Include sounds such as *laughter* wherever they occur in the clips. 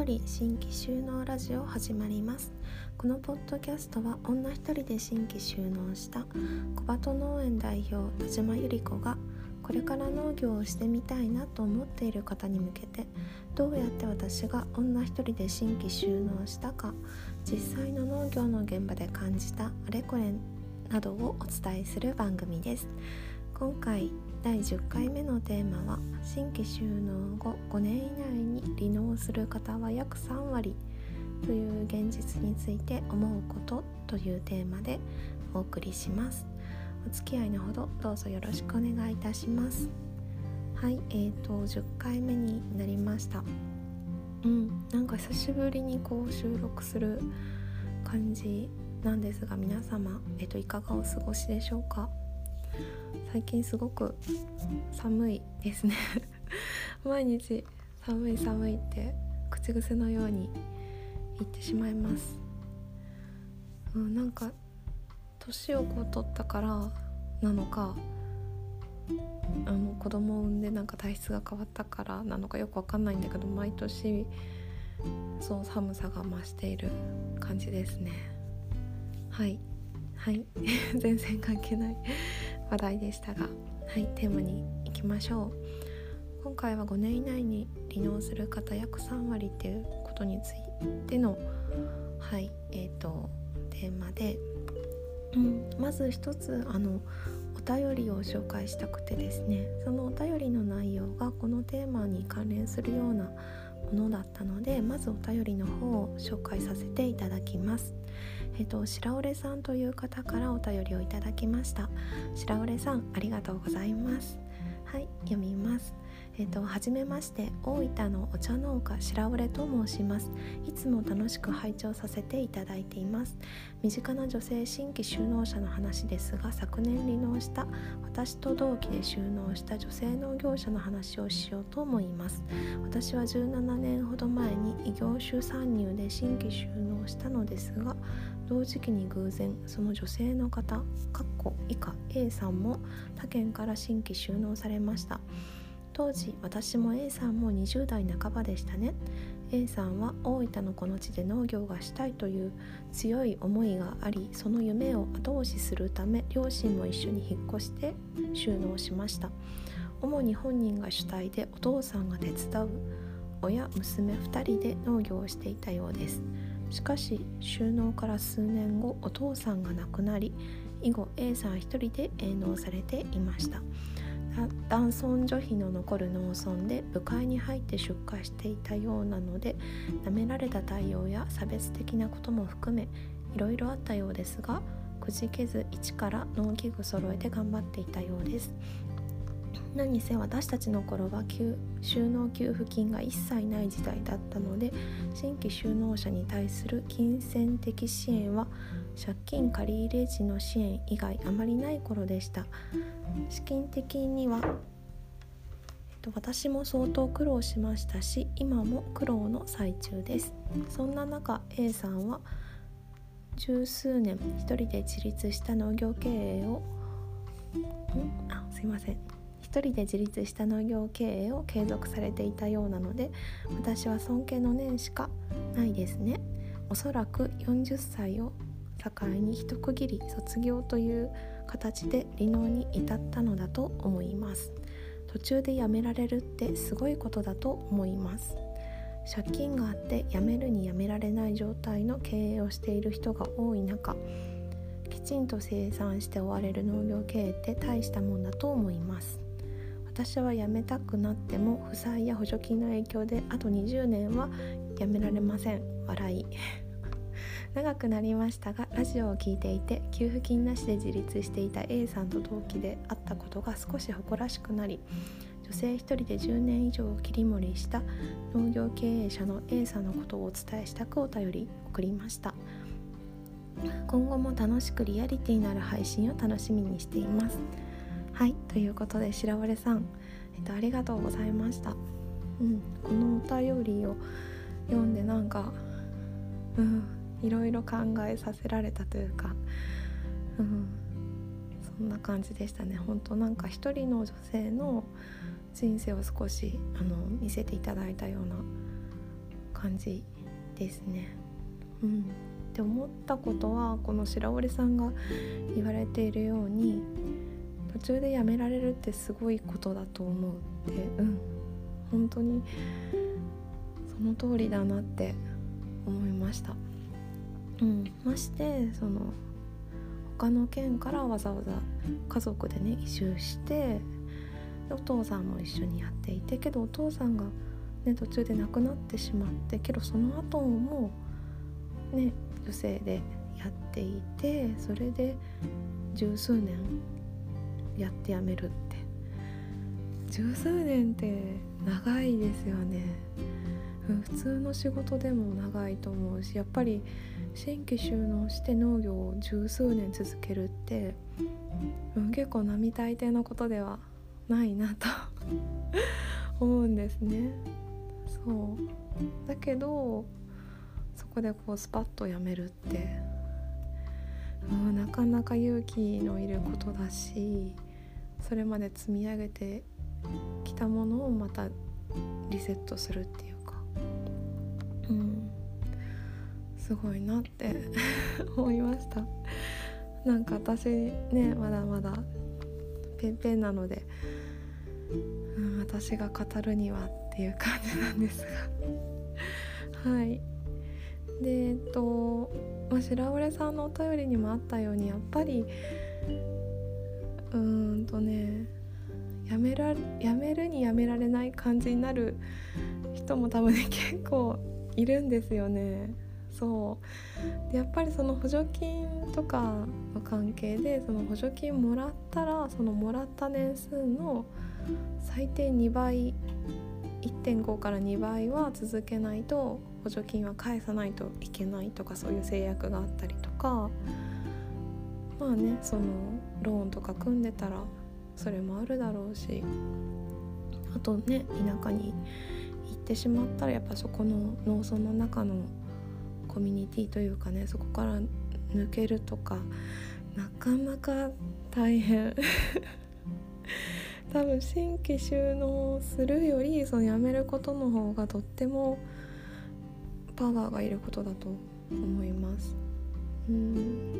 一人新規収納ラジオ始まります。このポッドキャストは女一人で新規収納した小鳩農園代表田島由里子がこれから農業をしてみたいなと思っている方に向けてどうやって私が女一人で新規収納したか実際の農業の現場で感じたあれこれなどをお伝えする番組です。今回第10回目のテーマは新規収納後5年以離農する方は約3割という現実について思うことというテーマでお送りします。お付き合いのほどどうぞよろしくお願いいたします。はいえーと10回目になりました。うんなんか久しぶりにこう収録する感じなんですが皆様、えっと、いかがお過ごしでしょうか？最近すごく寒いですね。*laughs* 毎日寒い寒いって口癖のように言ってしまいます、うん、なんか年をこう取ったからなのかあの子供を産んでなんか体質が変わったからなのかよくわかんないんだけど毎年そう寒さが増している感じですね。はい。はい。*laughs* 全然関係ない話題でしたがはいテーマに行きましょう。今回は5年以内に離農する方約3割っていうことについてのはいえーと、テーマで、うん、まず一つあのお便りを紹介したくてですねそのお便りの内容がこのテーマに関連するようなものだったのでまずお便りの方を紹介させていただきます。えっと白折さんという方からお便りをいただきました。白折さんありがとうございます。はい読みますえっと、はじめまして大分のお茶農家白折と申します。いつも楽しく拝聴させていただいています。身近な女性新規就農者の話ですが昨年離農した私と同期で就農した女性農業者の話をしようと思います。私は17年ほど前に異業種参入で新規就農したのですが同時期に偶然その女性の方かっこ以下 A さんも他県から新規就農されました。当時私も A さんも20代半ばでしたね。A さんは大分のこの地で農業がしたいという強い思いがありその夢を後押しするため両親も一緒に引っ越して収納しました。主に本人が主体でお父さんが手伝う親娘2人で農業をしていたようです。しかし収納から数年後お父さんが亡くなり以後 A さん一人で営農されていました。男尊女卑の残る農村で部会に入って出荷していたようなので舐められた対応や差別的なことも含めいろいろあったようですがくじけず一から農機具揃えて頑張っていたようです。何せ私たちの頃は収納給付金が一切ない時代だったので新規就農者に対する金銭的支援は借金借入時の支援以外あまりない頃でした。資金的には、えっと、私も相当苦労しましたし今も苦労の最中です。そんな中 A さんは十数年一人で自立した農業経営をん？あすいません。一人で自立した農業経営を継続されていたようなので私は尊敬の念しかないですね。おそらく40歳を境に一区切り卒業という形で離農に至ったのだと思います。途中で辞められるってすごいことだと思います。借金があって辞めるに辞められない状態の経営をしている人が多い中きちんと生産して終われる農業経営って大したもんだと思います。私は辞めたくなっても負債や補助金の影響であと20年は辞められません。笑い。長くなりましたがラジオを聴いていて給付金なしで自立していた A さんと同期であったことが少し誇らしくなり女性1人で10年以上切り盛りした農業経営者の A さんのことをお伝えしたくお便り送りました。今後も楽しくリアリティのある配信を楽しみにしています。はいということで白割さん、えっと、ありがとうございました。うんこのお便りを読んでなんかうんいろいろ考えさせられたというか、うん、そんな感じでしたね本当なんか一人の女性の人生を少しあの見せていただいたような感じですね。うん、って思ったことはこの白織さんが言われているように途中でやめられるってすごいことだと思うってうん本当にその通りだなって思いました。うん、ましてその他の県からわざわざ家族でね移住してお父さんも一緒にやっていてけどお父さんが、ね、途中で亡くなってしまってけどその後もね女性でやっていてそれで十数年やってやめるって。十数年って長いですよね。普通の仕事でも長いと思うしやっぱり新規収納して農業を十数年続けるって、うん、結構並大抵のことではないなと *laughs* 思うんですね。そう。だけどそこでこうスパッとやめるって、うん、なかなか勇気のいることだしそれまで積み上げてきたものをまたリセットするっていうか、うん、すごいなって *laughs* 思いました。なんか私ねまだまだペンペンなので、うん、私が語るにはっていう感じなんですが。*laughs* はい。でえっと、まあ、白織さんのお便りにもあったようにやっぱりうーんとねやめらやめるにやめられない感じになる人も多分ね結構いるんですよね。そう。でやっぱりその補助金とかの関係でその補助金もらったらそのもらった年数の最低2倍1.5から2倍は続けないと補助金は返さないといけないとかそういう制約があったりとかまあねそのローンとか組んでたらそれもあるだろうしあとね田舎に行ってしまったらやっぱそこの農村の中のコミュニティというかねそこから抜けるとかなかなか大変。*laughs* 多分新規収納するよりそのやめることの方がとってもパワーがいることだと思います。うん。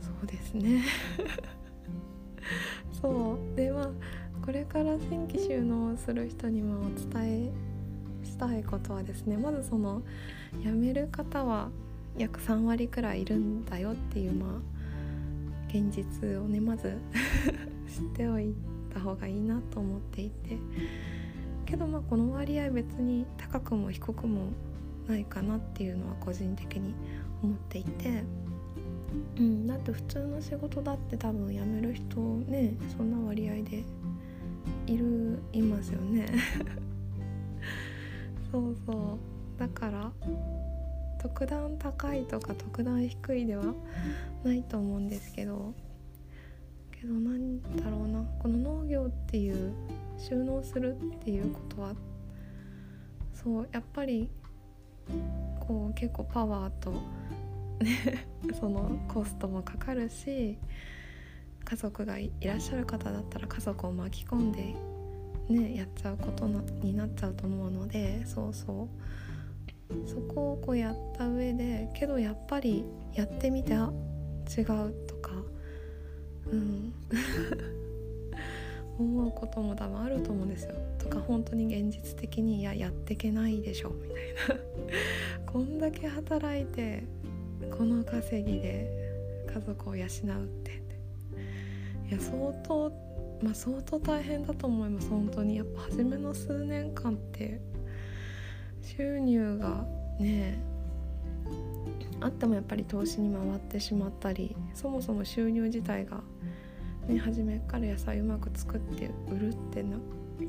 そうですね。*laughs* そう。でまあこれから新規収納する人にもお伝えしたいことはですねまずその辞める方は約3割くらいいるんだよっていうまあ現実をねまず *laughs* 知っておいた方がいいなと思っていてけどまあこの割合別に高くも低くもないかなっていうのは個人的に思っていて。うん、だって普通の仕事だって多分辞める人ねそんな割合でいるいますよねそうそう。だから特段高いとか特段低いではないと思うんですけどけどなんだろうな。この農業っていう収納するっていうことはそうやっぱりこう結構パワーとね *laughs* そのコストもかかるし家族がいらっしゃる方だったら家族を巻き込んでねやっちゃうことになっちゃうと思うのでそうそう。そこをこうやった上でけどやっぱりやってみてあ違うとかうん。*laughs* 思うことも多分あると思うんですよ。とか本当に現実的にいややってけないでしょみたいな。*laughs* こんだけ働いてこの稼ぎで家族を養うって。いや相当まあ相当大変だと思います本当に。やっぱ初めの数年間って。収入がねあってもやっぱり投資に回ってしまったりそもそも収入自体が、ね、初めから野菜うまく作って売るってな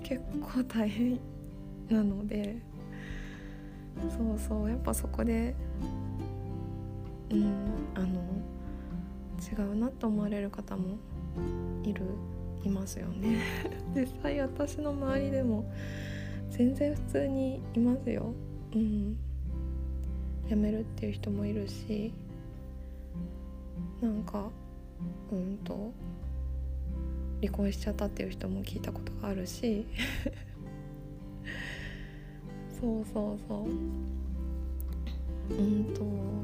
結構大変なので。そうそうやっぱそこでうんあの違うなと思われる方もいるいますよね。*laughs* 実際私の周りでも全然普通にいますよ。うん。辞めるっていう人もいるしなんかうんと離婚しちゃったっていう人も聞いたことがあるし。*laughs* そうそうそう。うんと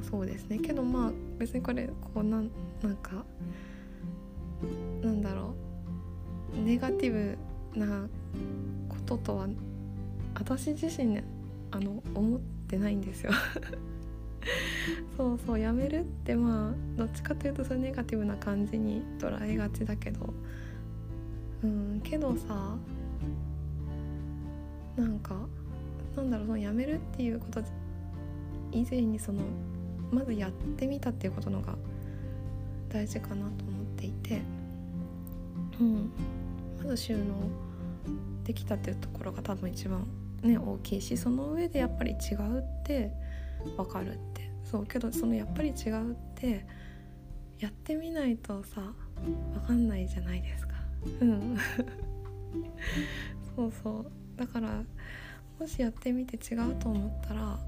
そうですね。けどまあ別にこれこうなんなんかネガティブなこととは私自身ねあの思ってないんですよ。*laughs* そうそうやめるってまあどっちかというとそれネガティブな感じに捉えがちだけど。うんけどさなんかなんだろうそのやめるっていうこと以前にそのまずやってみたっていうことのが大事かなと思っていて、うん、収納できたっていうところが多分一番ね大きいしその上でやっぱり違うって分かる。ってそうけどそのやっぱり違うってやってみないとさ分かんないじゃないですか。うん。*laughs* そうそう。だからもしやってみて違うと思ったら、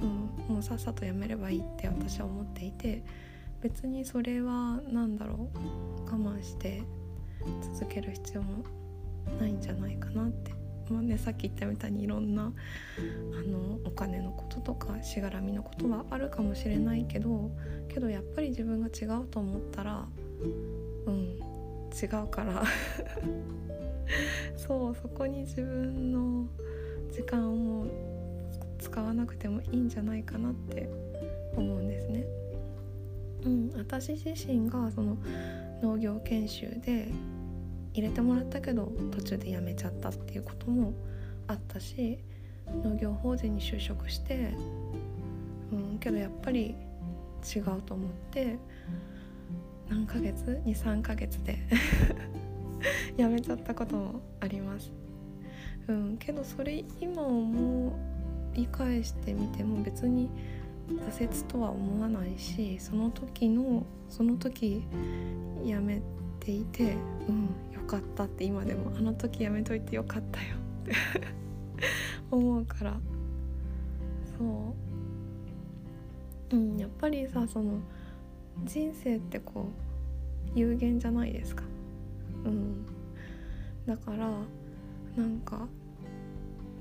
うん、もうさっさとやめればいいって私は思っていて別にそれは何だろう。我慢して続ける必要もないんじゃないかなってまあね、さっき言ったみたいにいろんなあのお金のこととかしがらみのことはあるかもしれないけどけどやっぱり自分が違うと思ったらうん違うから *laughs* そうそこに自分の時間を使わなくてもいいんじゃないかなって思うんですね。うん、私自身がその農業研修で入れてもらったけど途中で辞めちゃったっていうこともあったし農業法人に就職して、うん、けどやっぱり違うと思って何ヶ月23ヶ月で *laughs* 辞めちゃったこともあります。うん、けどそれ今思い返してみても別に挫折とは思わないしその時のその時辞めていてうんよかったって今でもあの時やめといてよかったよって *laughs* 思うから。そう。うんやっぱりさその人生ってこう有限じゃないですか。うん。だからなんか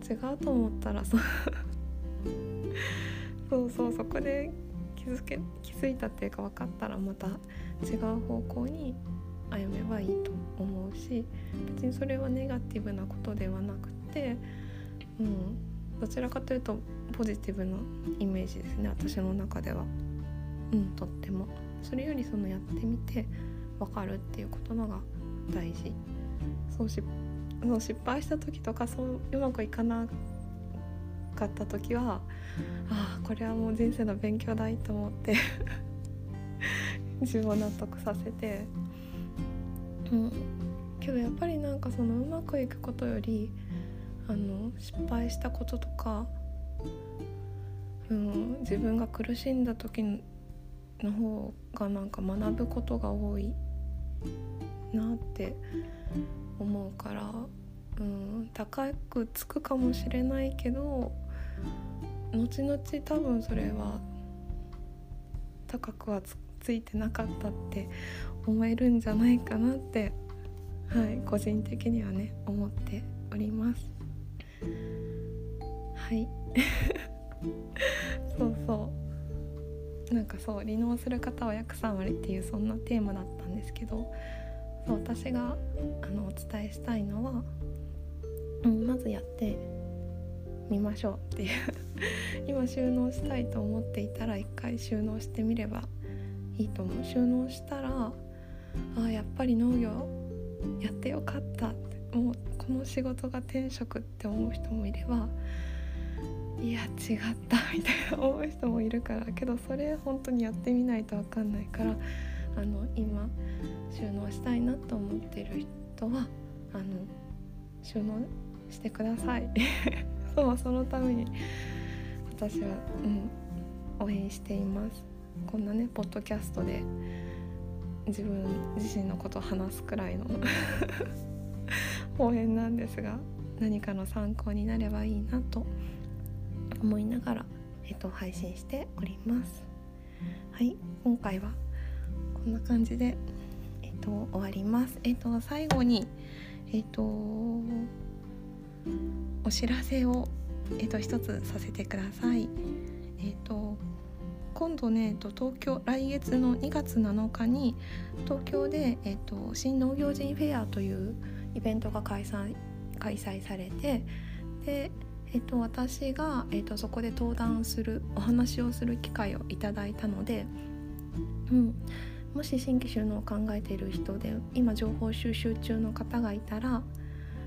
違うと思ったらそう *laughs* そうそうそこで気づけ気づいたっていうか分かったらまた違う方向に歩めばいいと思うし別にそれはネガティブなことではなくて、うん、どちらかというとポジティブなイメージですね私の中では。うん、とってもそれよりそのやってみて分かるっていうことのが大事そうしそう失敗した時とかそううまくいかなかった時はああこれはもう人生の勉強だいと思って *laughs* 自分を納得させてうん。けどやっぱりなんかそのうまくいくことよりあの失敗したこととか、うん、自分が苦しんだ時の方がなんか学ぶことが多いなって思うから、うん、高くつくかもしれないけど後々多分それは高くはついてなかったって思えるんじゃないかなってはい個人的にはね思っております。はい。*laughs* そうそう。なんかそう離農する方は約3割っていうそんなテーマだったんですけどそう私があのお伝えしたいのは、うん、まずやってみましょうっていう。*laughs* 今収納したいと思っていたら一回収納してみればいいと思う。収納したらあやっぱり農業やってよかったってもう。この仕事が転職って思う人もいればいや違ったみたいな思う人もいるからけどそれ本当にやってみないと分かんないからあの今収納したいなと思ってる人はあの収納してください。そうそのために私は、うん、応援しています。こんなねポッドキャストで自分自身のことを話すくらいの *laughs* 応援なんですが何かの参考になればいいなと思いながら、えっと、配信しております。はい今回はこんな感じで、えっと、終わります。えっと最後にえっとお知らせをえっ、と一つさせてください。えっ、と今度ね、えっと、東京来月の2月7日に東京で、えっと、新農業人フェアというイベントが開催開催されてで、えっと、私が、えっと、そこで登壇するお話をする機会をいただいたので、うん、もし新規収納を考えている人で今情報収集中の方がいたら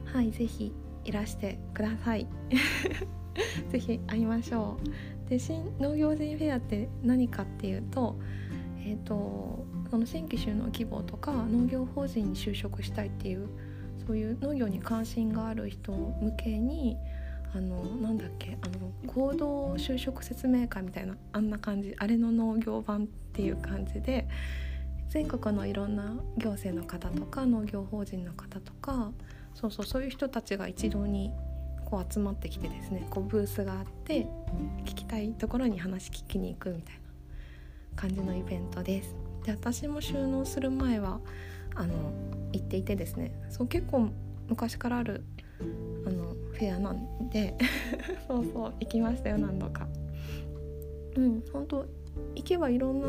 はい是非いらしてください。*laughs* ぜひ会いましょう。で新農業人フェアって何かっていうと,、えーと、その新規収納希望とか農業法人に就職したいっていうそういう農業に関心がある人向けにあのなんだっけあの合同就職説明会みたいなあんな感じあれの農業版っていう感じで全国のいろんな行政の方とか農業法人の方とかそうそうそういう人たちが一堂にこう集まってきてですねこうブースがあって聞きたいところに話聞きに行くみたいな感じのイベントです。で私も収納する前はあの行っていてですねそう結構昔からあるあのフェアなんで *laughs* そうそう行きましたよ何度か。うん本当行けばいろんな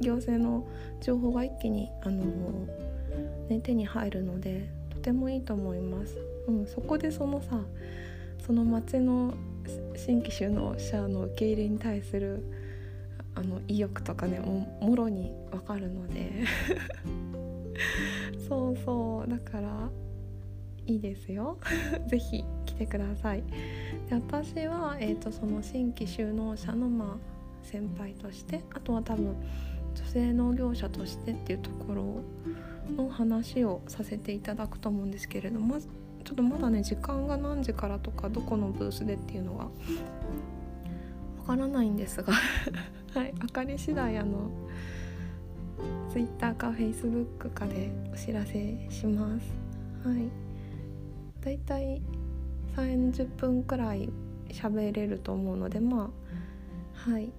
行政の情報が一気にあの、ね、手に入るのでてもいいと思います。うん、そこでそのさその町の新規就農者の受け入れに対するあの意欲とかねもろに分かるので。*laughs* そうそうだからいいですよ。*laughs* 是非来てください。で私は、えーと、その新規就農者の、まあ、先輩としてあとは多分女性農業者としてっていうところの話をさせていただくと思うんですけれどもちょっとまだね時間が何時からとかどこのブースでっていうのがわからないんですが *laughs* はい分かり次第あの Twitter か Facebook かでお知らせします。はい。だいたい30分くらい喋れると思うのでまあはい。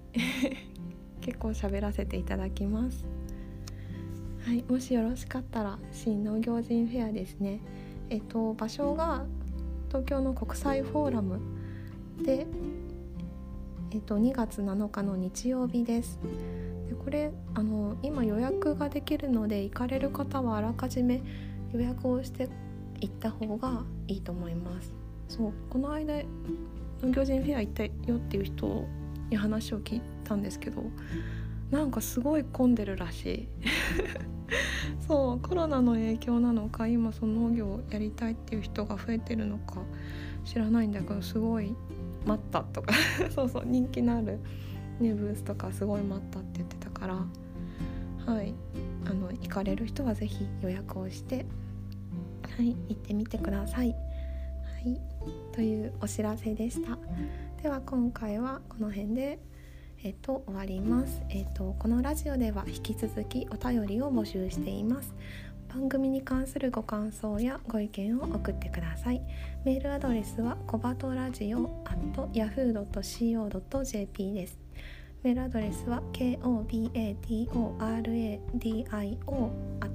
*laughs* 結構喋らせていただきます。はいもしよろしかったら新農業人フェアですねえっと、場所が東京の国際フォーラムで、えっと、2月7日の日曜日です。でこれあの今予約ができるので行かれる方はあらかじめ予約をして行った方がいいと思います。そうこの間農業人フェア行ったよっていう人に話を聞いたんですけどなんかすごい混んでるらしい。*laughs* そうコロナの影響なのか今その農業をやりたいっていう人が増えてるのか知らないんだけどすごい待ったとか。*laughs* そうそう人気のある、ね、ブースとかすごい待ったって言ってたから。はい。あの行かれる人は是非予約をして。はい。行ってみてください。はい、というお知らせでした。では今回はこの辺で。えっと、終わります、えっと、このラジオでは引き続きお便りを募集しています。番組に関するご感想やご意見を送ってください。メールアドレスはコバトラジオ at yahoo.co.jp です。メールアドレスは kobatoradio at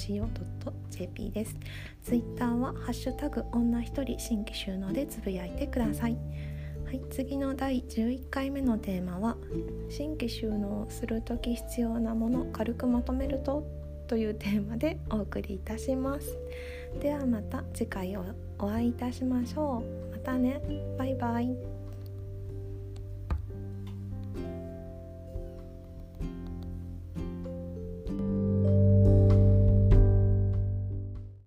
yahoo.co.jp です。ツイッターはハッシュタグ女一人新規収納でつぶやいてください。はい、次の第11回目のテーマは「新規収納する時必要なもの軽くまとめると」というテーマでお送りいたします。ではまた次回お会いいたしましょう。またね。バイバイ。